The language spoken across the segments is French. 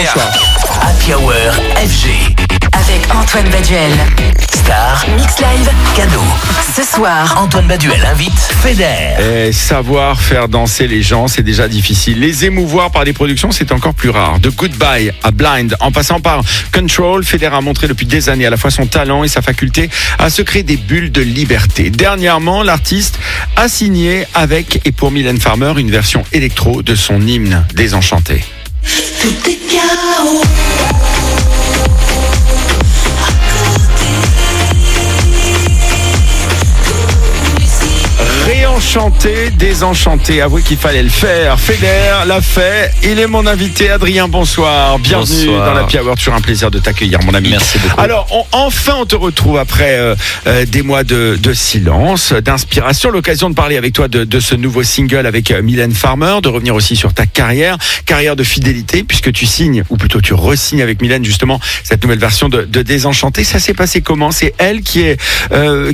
bonsoir. Happy Hour FG. Avec Antoine Baduel. Star, Mix Live. cadeau. Ce soir. Antoine Baduel invite Feder. Eh, savoir faire danser les gens, c'est déjà difficile. Les émouvoir par des productions, c'est encore plus rare. De Goodbye à Blind, en passant par Control, Federer a montré depuis des années à la fois son talent et sa faculté à se créer des bulles de liberté. Dernièrement, l'artiste a signé avec et pour Mylène Farmer une version électro de son hymne Désenchanté. Tout est chaos. Réenchanté, désenchanté. Avouez qu'il fallait le faire. Feder l'a fait. Il est mon invité. Adrien, bonsoir. Bienvenue Bonsoir. dans la Hour. Toujours un plaisir de t'accueillir, mon ami. Merci beaucoup. Alors, on- enfin, on te retrouve après euh, euh, des mois de, de silence, d'inspiration. L'occasion de parler avec toi de, de ce nouveau single avec euh, Mylène Farmer, de revenir aussi sur ta carrière, carrière de fidélité, puisque tu signes, ou plutôt tu resignes avec Mylène justement cette nouvelle version de, de Désenchanté. Ça s'est passé comment? C'est elle qui est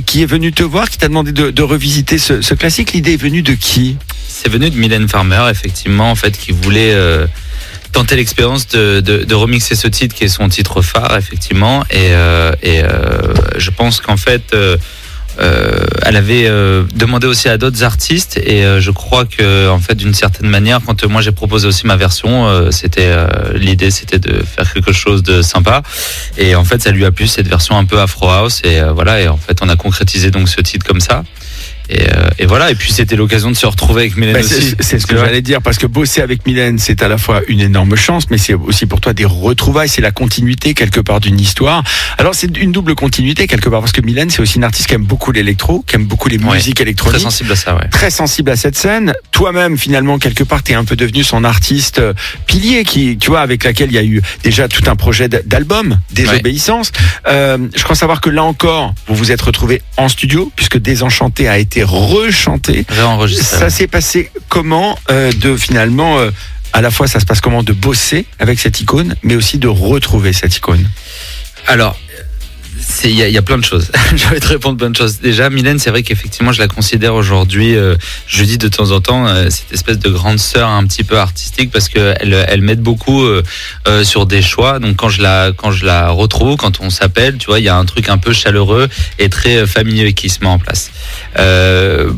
qui est venue te voir, qui t'a demandé de, de revisiter ce, ce classique? L'idée est venue de qui C'est venu de Mylène Farmer, effectivement, en fait, qui voulait euh, tenter l'expérience de, remixer ce titre qui est son titre phare, effectivement. Et, euh, euh, je pense qu'en fait, elle avait demandé aussi à d'autres artistes. Et je crois que, fait, d'une certaine manière, quand moi j'ai proposé aussi ma version, c'était l'idée, c'était de faire quelque chose de sympa. Et en fait, ça lui a plu cette version un peu Afro House. Et voilà. Et en fait, on a concrétisé donc ce titre comme ça. Et, euh, et voilà. Et puis c'était l'occasion de se retrouver avec Mylène Bah, aussi. c'est ce que j'allais dire, parce que bosser avec Mylène, c'est à la fois une énorme chance, mais c'est aussi pour toi des retrouvailles, c'est la continuité quelque part d'une histoire. Alors c'est une double continuité quelque part, parce que Mylène, c'est aussi une artiste qui aime beaucoup l'électro, qui aime beaucoup les Ouais, musiques Très électroniques. sensible à ça, ouais. Très sensible à cette scène. Toi-même, finalement, quelque part, t'es un peu devenu son artiste euh, pilier, qui, tu vois, avec laquelle il y a eu déjà tout un projet d'album, Désobéissance. Euh, je crois savoir que là encore, vous vous êtes retrouvés en studio, puisque Désenchanté a été rechanté. Réenregistré. Ça s'est passé comment euh, de finalement, euh, à la fois ça se passe comment de bosser avec cette icône, mais aussi de retrouver cette icône? Alors, il y, a- il y a plein de choses. je vais te répondre plein de choses. Déjà, Mylène, c'est vrai qu'effectivement, je la considère aujourd'hui, euh, je dis de temps en temps, euh, cette espèce de grande sœur un petit peu artistique parce que elle, m'aide beaucoup euh, sur des choix. Donc quand je la quand je la retrouve, quand on s'appelle, tu vois, il y a un truc un peu chaleureux et très familier qui se met en place.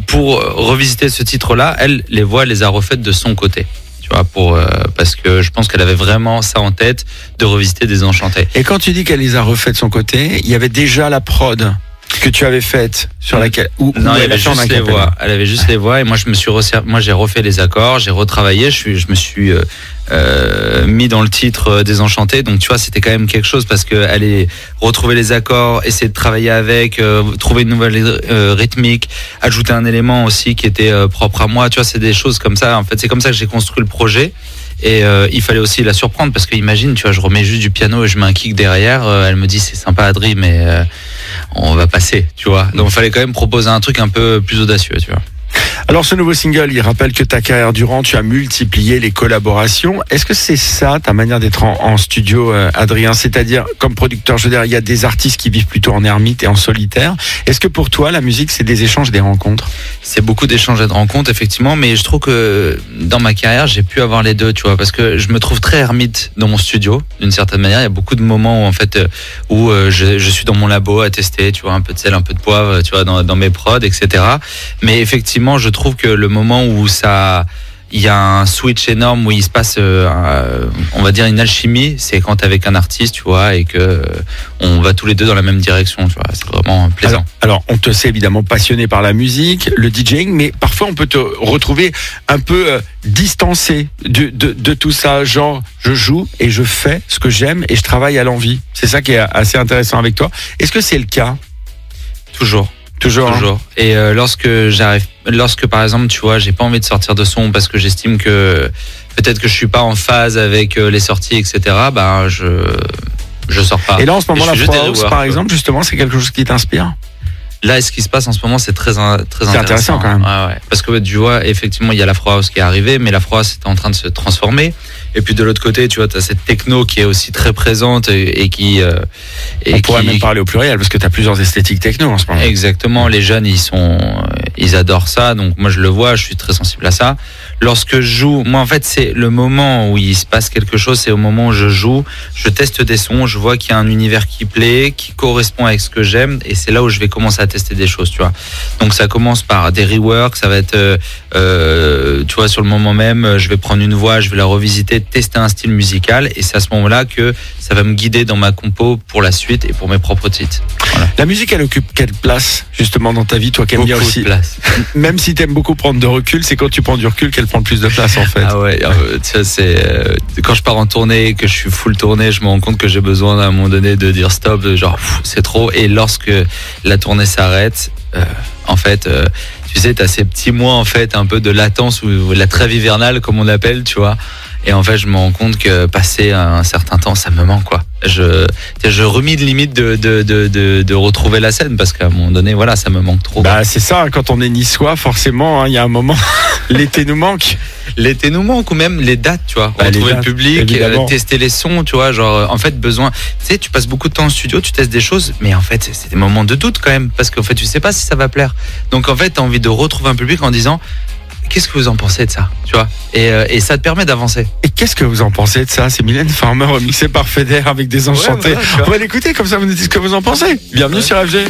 Pour revisiter ce titre-là, elle les voix, les a refaites de son côté. Tu vois, pour euh, parce que je pense qu'elle avait vraiment ça en tête de revisiter des enchantés. Et quand tu dis qu'elle les a refait de son côté, il y avait déjà la prod que tu avais faite sur laquelle Non, elle avait juste les voix. Elle avait juste les voix et moi je me suis resser- moi j'ai refait les accords, j'ai retravaillé, je suis je me suis euh, euh, mis dans le titre euh, Désenchanté. Donc tu vois, c'était quand même quelque chose parce que aller retrouver les accords, essayer de travailler avec, euh, trouver une nouvelle euh, rythmique, ajouter un élément aussi qui était euh, propre à moi. Tu vois, c'est des choses comme ça. En fait, c'est comme ça que j'ai construit le projet. Et euh, il fallait aussi la surprendre parce que imagine, tu vois, je remets juste du piano et je mets un kick derrière. euh, elle me dit c'est sympa Adri, mais euh, on va passer, tu vois. Donc il fallait quand même proposer un truc un peu plus audacieux, tu vois. Alors ce nouveau single, il rappelle que ta carrière durant, tu as multiplié les collaborations. Est-ce que c'est ça ta manière d'être en, studio, euh, Adrien? C'est-à-dire, comme producteur, je veux dire, il y a des artistes qui vivent plutôt en ermite et en solitaire. Est-ce que pour toi, la musique, c'est des échanges, des rencontres? C'est beaucoup d'échanges et de rencontres, effectivement, mais je trouve que dans ma carrière, j'ai pu avoir les deux, tu vois, parce que je me trouve très ermite dans mon studio, d'une certaine manière. Il y a beaucoup de moments où, en fait, euh, où euh, je, suis dans mon labo à tester, tu vois, un peu de sel, un peu de poivre, tu vois, dans, dans mes prods, etc. Mais effectivement, je trouve que le moment où ça, il y a un switch énorme où il se passe, euh, on va dire une alchimie, c'est quand t'es avec un artiste, tu vois, et que euh, on va tous les deux dans la même direction, tu vois. C'est vraiment plaisant. alors, alors, on te sait évidemment passionné par la musique, le DJing, mais parfois on peut te retrouver un peu euh, distancé de, de, de tout ça. Genre, je joue et je fais ce que j'aime et je travaille à l'envie. C'est ça qui est assez intéressant avec toi. Est-ce que c'est le cas? Toujours. Toujours. Toujours. Et euh, lorsque j'arrive, lorsque par exemple, tu vois, j'ai pas envie de sortir de son parce que j'estime que peut-être que je suis pas en phase avec euh, les sorties, etc. Ben je je sors pas. Et là, en ce moment, la reworks, par quoi. exemple, justement, c'est quelque chose qui t'inspire? Là, ce qui se passe en ce moment, c'est très très intéressant. intéressant, quand même. Ouais, ouais. Parce que tu vois, effectivement, il y a la House qui est arrivée, mais la House est en train de se transformer. Et puis de l'autre côté, tu vois, tu as cette techno qui est aussi très présente et, et qui. euh, et On pourrait qui- même parler au pluriel parce que tu as plusieurs esthétiques techno en ce moment. Exactement, les jeunes ils sont, euh, ils adorent ça, donc moi je le vois, je suis très sensible à ça. Lorsque je joue, moi en fait c'est le moment où il se passe quelque chose, c'est au moment où je joue, je teste des sons, je vois qu'il y a un univers qui plaît, qui correspond avec ce que j'aime, et c'est là où je vais commencer à tester des choses, tu vois. Donc ça commence par des reworks, ça va être, euh, tu vois, sur le moment même, je vais prendre une voix, je vais la revisiter, tester un style musical, et c'est à ce moment-là que ça va me guider dans ma compo pour la suite et pour mes propres titres. La musique, elle occupe quelle place justement dans ta vie, toi qui aimes bien Beaucoup aussi de place. Même si t'aimes beaucoup prendre de recul, c'est quand tu prends du recul qu'elle prend le plus de place en fait. Ah ouais, euh, tu c'est euh, quand je pars en tournée, que je suis full tournée, je me rends compte que j'ai besoin à un moment donné de dire stop, de genre c'est trop. Et lorsque la tournée s'arrête, euh, en fait, euh, tu sais, t'as ces petits mois en fait, un peu de latence ou la trêve hivernale comme on appelle, tu vois. Et en fait, je me rends compte que passer un certain temps, ça me manque quoi. Je, je remis de limite de, de, de, de, de retrouver la scène parce qu'à un moment donné, voilà, ça me manque trop. Bah c'est ça, quand on est niçois, forcément, hein, il y a un moment, l'été nous manque. L'été nous manque ou même les dates, tu vois. Bah, Retrouver dates, le public, évidemment. euh, tester les sons, tu vois. Genre, euh, en fait, besoin. Tu sais, tu passes beaucoup de temps en studio, tu testes des choses, mais en fait, c'est- c'est des moments de doute quand même, parce qu'en fait, tu sais pas si ça va plaire. Donc, en fait, tu as envie de retrouver un public en disant, qu'est-ce que vous en pensez de ça, tu vois? Et, euh, et ça te permet d'avancer. Et qu'est-ce que vous en pensez de ça? C'est Mylène Farmer remixée par Feder avec des enchantés. on va l'écouter comme ça, vous nous dites ce que vous en pensez. Bienvenue sur FG.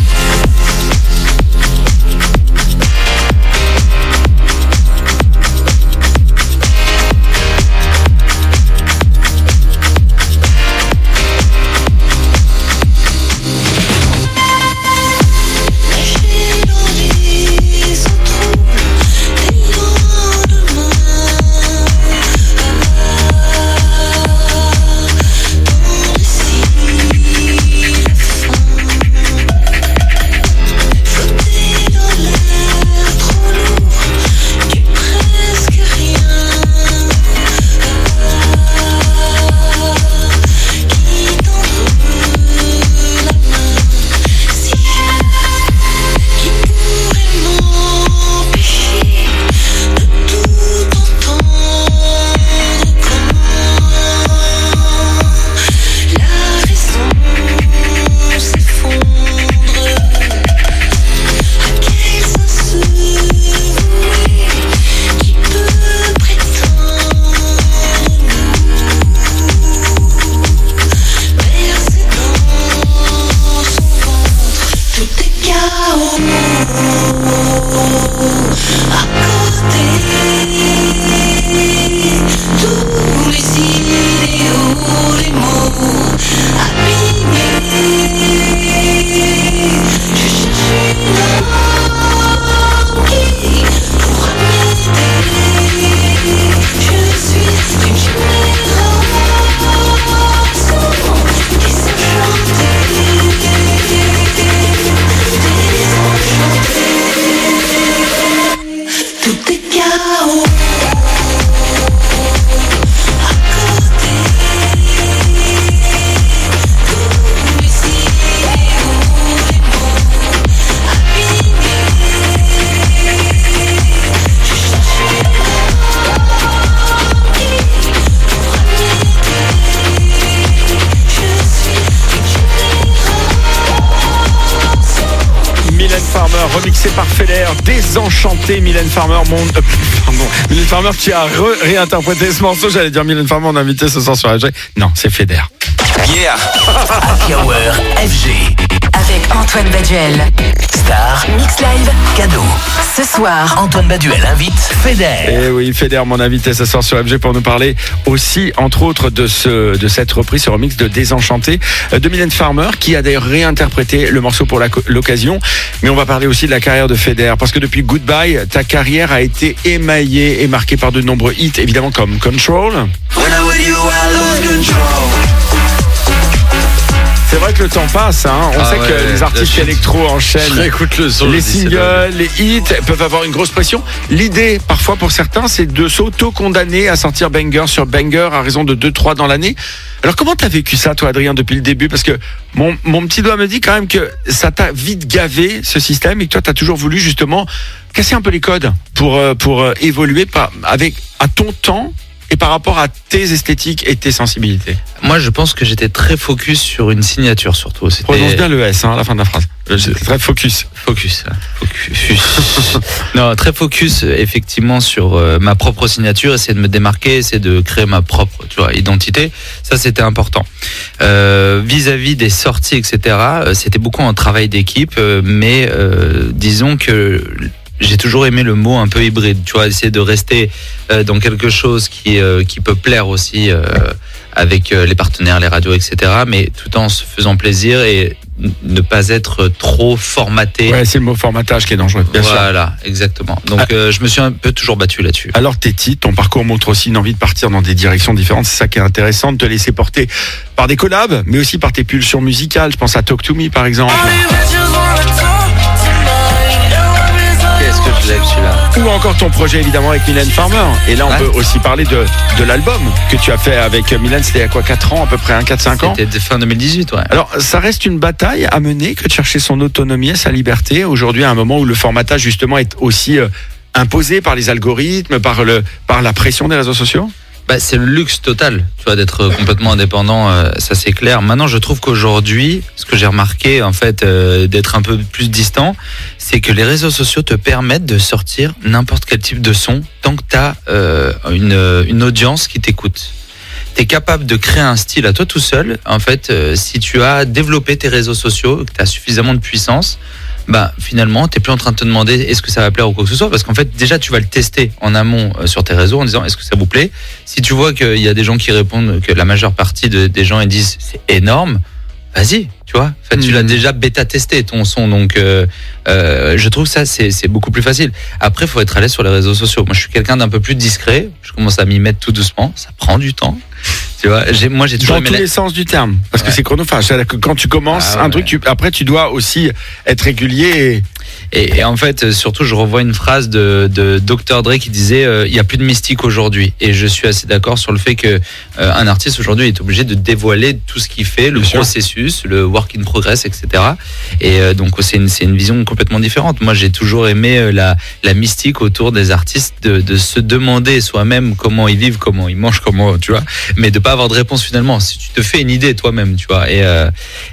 Désenchanté Mylène Farmer, mon euh, pardon, Mylène Farmer qui a re- réinterprété ce morceau. J'allais dire Mylène Farmer, on a invité ce soir sur FG. Non, c'est Feder. Yeah. Happy Hour FG. Avec Antoine Baduel. Star. Mix Live. Cadeau. Ce soir, Antoine Baduel invite Feder. Et oui, Feder, mon invité ce soir sur FG pour nous parler aussi, entre autres, de ce, de cette reprise, ce remix de Désenchanté euh, de Mylène Farmer, qui a d'ailleurs réinterprété le morceau pour l'occasion. Mais on va parler aussi de la carrière de Feder, parce que depuis Goodbye, ta carrière a été émaillée et marquée par de nombreux hits, évidemment comme Control. Que le temps passe, hein. on Ah sait ouais, que les artistes électro enchaînent. Le son. Les singles, les hits peuvent avoir une grosse pression. L'idée, parfois pour certains, c'est de s'auto-condamner à sortir banger sur banger à raison de 2-3 dans l'année. Alors comment t'as vécu ça, toi, Adrien, depuis le début? Parce que mon, mon petit doigt me dit quand même que ça t'a vite gavé ce système et que toi, t'as toujours voulu justement casser un peu les codes pour, euh, pour euh, évoluer avec, à ton temps et par rapport à tes esthétiques et tes sensibilités Moi, je pense que j'étais très focus sur une signature surtout. Prononce bien le S hein, à la fin de la phrase. J'étais très focus. Focus. hein. Focus. non, très focus effectivement sur euh, ma propre signature, essayer de me démarquer, essayer de créer ma propre tu vois, identité. Ça, c'était important. Euh, Vis-à-vis des sorties, etc., euh, c'était beaucoup un travail d'équipe, mais euh, disons que j'ai toujours aimé le mot un peu hybride, tu vois, essayer de rester euh, dans quelque chose qui, euh, qui peut plaire aussi euh, avec euh, les partenaires, les radios, etc., mais tout en se faisant plaisir et ne pas être trop formaté. Ouais, c'est le mot formatage qui est dangereux. Bien sûr. voilà, exactement. Donc Ah. euh, je me suis un peu toujours battu là-dessus. Alors tes titres, ton parcours montre aussi une envie de partir dans des directions différentes. C'est ça qui est intéressant, de te laisser porter par des collabs, mais aussi par tes pulsions musicales. Je pense à Talk to Me par exemple. Celui-là Ou encore ton projet évidemment avec Mylène Farmer. Et là on Ouais. peut aussi parler de, de l'album que tu as fait avec Mylène, c'était il y a quoi 4 ans à peu près, 4-5 ans C'était fin 2018, ouais. alors, ça reste une bataille à mener que de chercher son autonomie et sa liberté. Aujourd'hui, à un moment où le formatage, justement, est aussi euh, imposé par les algorithmes, par, le, par la pression des réseaux sociaux Bah, c'est le luxe total, tu vois, d'être complètement indépendant, euh, ça c'est clair. Maintenant, je trouve qu'aujourd'hui, ce que j'ai remarqué, en fait, euh, d'être un peu plus distant, c'est que les réseaux sociaux te permettent de sortir n'importe quel type de son tant que tu as une, euh, une audience qui t'écoute. Tu es capable de créer un style à toi tout seul, en fait, euh, si tu as développé tes réseaux sociaux, que tu as suffisamment de puissance, bah finalement, tu plus en train de te demander est-ce que ça va plaire ou quoi que ce soit, parce qu'en fait, déjà, tu vas le tester en amont euh, sur tes réseaux en disant est-ce que ça vous plaît? Si tu vois qu'il y a des gens qui répondent, que la majeure partie de- des gens ils disent c'est énorme, vas-y, tu vois. Tu l'as déjà bêta testé ton son, donc euh, euh, je trouve ça c'est beaucoup plus facile. Après, faut être à l'aise sur les réseaux sociaux. Moi, je suis quelqu'un d'un peu plus discret. Je commence à m'y mettre tout doucement. Ça prend du temps. Tu vois, j'ai- moi j'ai toujours Dans tous la- les sens du terme. Parce que c'est chronophage. C'est-à-dire que quand tu commences Ah un truc, tu, après, tu dois aussi être régulier. Et, et en fait, euh, surtout, je revois une phrase de, de Dr. Dre qui disait euh, il y a plus de mystique aujourd'hui. Et je suis assez d'accord sur le fait que euh, un artiste aujourd'hui est obligé de dévoiler tout ce qu'il fait, le Bien sûr. processus, le work in progress, etc. Et euh, donc c'est une, c'est une vision complètement différente. Moi, j'ai toujours aimé euh, la, la mystique autour des artistes de, de se demander soi-même comment ils vivent, comment ils mangent, comment tu vois, mais de pas avoir de réponse finalement. Si tu te fais une idée toi-même, tu vois. Et, euh,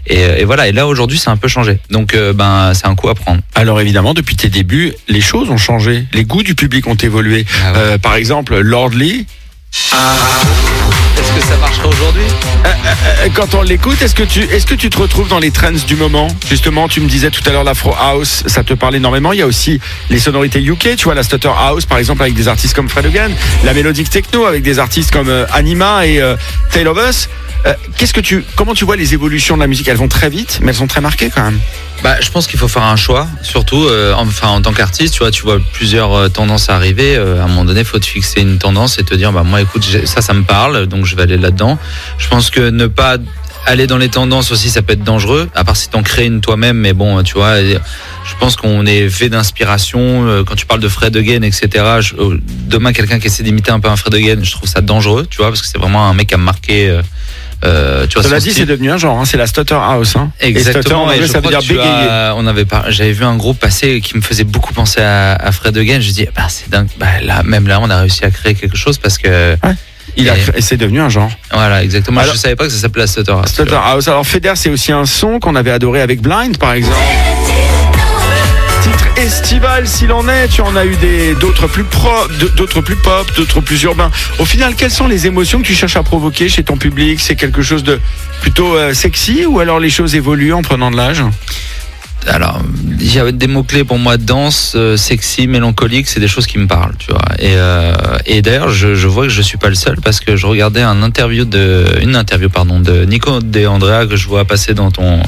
et, et voilà. Et là aujourd'hui, c'est un peu changé. Donc ben c'est un coup à prendre. Alors évidemment, depuis tes débuts, les choses ont changé. Les goûts du public ont évolué. Ah ouais. Euh, par exemple, Lord Lee, Est-ce que ça marchera aujourd'hui? Euh, quand on l'écoute, est-ce que tu est-ce que tu te retrouves dans les trends du moment? Justement, tu me disais tout à l'heure l'afro house, ça te parle énormément. Il y a aussi les sonorités UK, tu vois la stutter house par exemple avec des artistes comme Fred Again, la mélodique techno avec des artistes comme euh, Anima et euh, Tale of Us. Euh, Qu'est-ce que tu comment tu vois les évolutions de la musique? Elles vont très vite, mais elles sont très marquées quand même. Bah, je pense qu'il faut faire un choix, surtout, euh, enfin, en tant qu'artiste, tu vois, tu vois plusieurs euh, tendances arriver. à un moment donné, faut te fixer une tendance et te dire, bah, moi, écoute, ça, ça me parle, donc je vais aller là-dedans. Je pense que ne pas aller dans les tendances aussi, ça peut être dangereux, à part si t'en crées une toi-même, mais bon, tu vois, je pense qu'on est fait d'inspiration. Quand tu parles de Fred Again, etc., demain, quelqu'un qui essaie d'imiter un peu un Fred Again, je trouve ça dangereux, tu vois, parce que c'est vraiment un mec à marquer. Euh, tu vois, Cela dit, c'est devenu un genre. hein, c'est la stutter house. Hein. Et Exactement, et je ça veut dire bégayer. as- on avait j'avais vu un groupe passer qui me faisait beaucoup penser à, à Fred Again. Je dis, bah, c'est dingue. Bah, là, même là, on a réussi à créer quelque chose parce que, Il a, Et- et c'est devenu un genre. voilà, exactement. Alors- je savais pas que ça s'appelait la Stutter House, tu Stutter house. Alors Feder, c'est aussi un son qu'on avait adoré avec Blind, par exemple. Titre estival s'il en est, tu en as eu des d'autres plus pop, d'autres plus urbains. Au final, quelles sont les émotions que tu cherches à provoquer chez ton public? C'est quelque chose de plutôt euh, sexy ou alors les choses évoluent en prenant de l'âge? Alors, avait des mots-clés pour moi, danse, euh, sexy, mélancolique, c'est des choses qui me parlent, tu vois. Et, euh, d'ailleurs, je, vois que je suis pas le seul parce que je regardais une interview, pardon, de Nico De Andrea que je vois passer dans ton,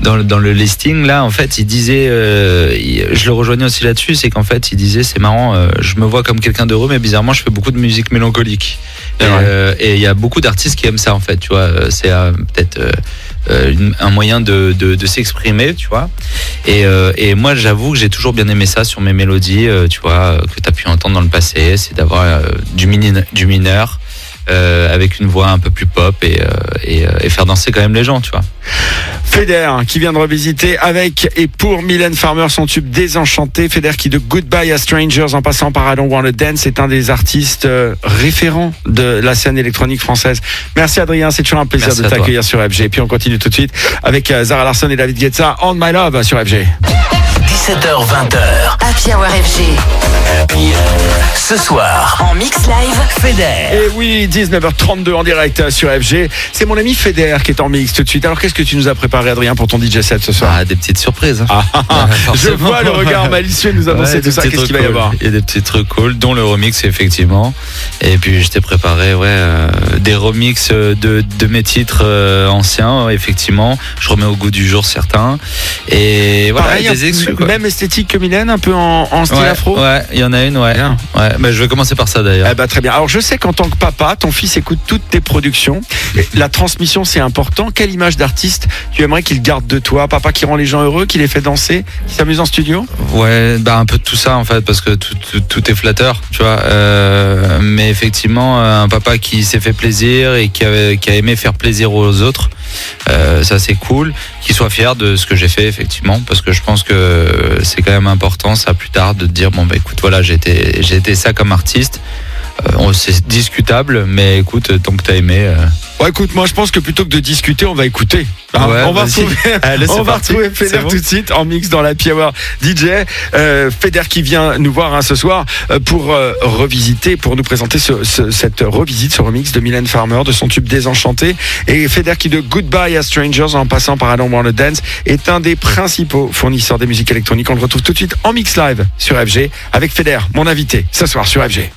dans le, dans le listing là, en fait, il disait, euh, il- je le rejoignais aussi là-dessus, c'est qu'en fait, il disait, c'est marrant, euh, je me vois comme quelqu'un d'heureux, mais bizarrement, je fais beaucoup de musique mélancolique. Et euh, et il y a beaucoup d'artistes qui aiment ça, en fait, tu vois. Euh, C'est euh, peut-être un moyen de, de, de s'exprimer, tu vois. Et, euh, et moi, j'avoue que j'ai toujours bien aimé ça sur mes mélodies, tu vois, que tu as pu entendre dans le passé, c'est d'avoir du, mini- du mineur. Euh, avec une voix un peu plus pop et, euh, et, euh, et faire danser quand même les gens, tu vois. Feder qui vient de revisiter avec et pour Mylène Farmer son tube Désenchanté. Feder qui de Goodbye à Strangers en passant par I Don't Wanna Dance est un des artistes euh, référents de la scène électronique française. Merci Adrien, c'est toujours un plaisir Merci de t'accueillir sur FG. Et puis on continue tout de suite avec euh, Zara Larson et David Guetta On My Love sur FG. 17h20h. Happy Hour FG. Ce soir, En mix live. Feder. Et oui, 19h32 en direct euh, sur FG. C'est mon ami Feder qui est en mix tout de suite. Alors qu'est-ce que tu nous as préparé Adrien pour ton DJ set ce soir Ah, des petites surprises. hein. Ah, ah, ah. Je vois le regard malicieux nous annoncer Ouais, tout ça. Qu'est-ce qu'il va y avoir Il y a des petits trucs cool, dont le remix effectivement. Et puis je t'ai préparé ouais, euh, des remixes de, de mes titres euh, anciens, effectivement. Je remets au goût du jour certains. Et voilà, Pareil, des un- exclus. quoi. Même esthétique que Mylène, un peu en, en style ouais, afro Ouais, il y en a une, ouais. Bien. ouais mais je vais commencer par ça d'ailleurs. Eh ben, très bien. Alors je sais qu'en tant que papa, ton fils écoute toutes tes productions. La transmission c'est important. Quelle image d'artiste tu aimerais qu'il garde de toi? Papa qui rend les gens heureux, qui les fait danser, qui s'amuse en studio? Ouais, bah un peu de tout ça en fait, parce que tout, tout, tout est flatteur, tu vois. Euh, mais effectivement, euh, un papa qui s'est fait plaisir et qui a, qui a aimé faire plaisir aux autres, euh, ça c'est cool. Qu'il soit fier de ce que j'ai fait effectivement, parce que je pense que c'est quand même important ça plus tard de te dire bon bah écoute voilà j'ai été ça comme artiste. Euh, on- c'est discutable, mais écoute tant que t'as aimé. euh, Ouais, écoute, moi je pense que plutôt que de discuter, on va écouter. Hein, Ouais, on va retrouver, Allez, on va retrouver Feder bon. tout de suite en mix dans la Power DJ. Euh, Feder qui vient nous voir hein, ce soir euh, pour euh, revisiter, pour nous présenter ce- ce- cette revisite, ce remix de Mylène Farmer de son tube Désenchanté. Et Feder qui de Goodbye à Strangers en passant par I Don't Wanna Dance est un des principaux fournisseurs des musiques électroniques. On le retrouve tout de suite en mix live sur FG avec Feder, mon invité ce soir sur FG.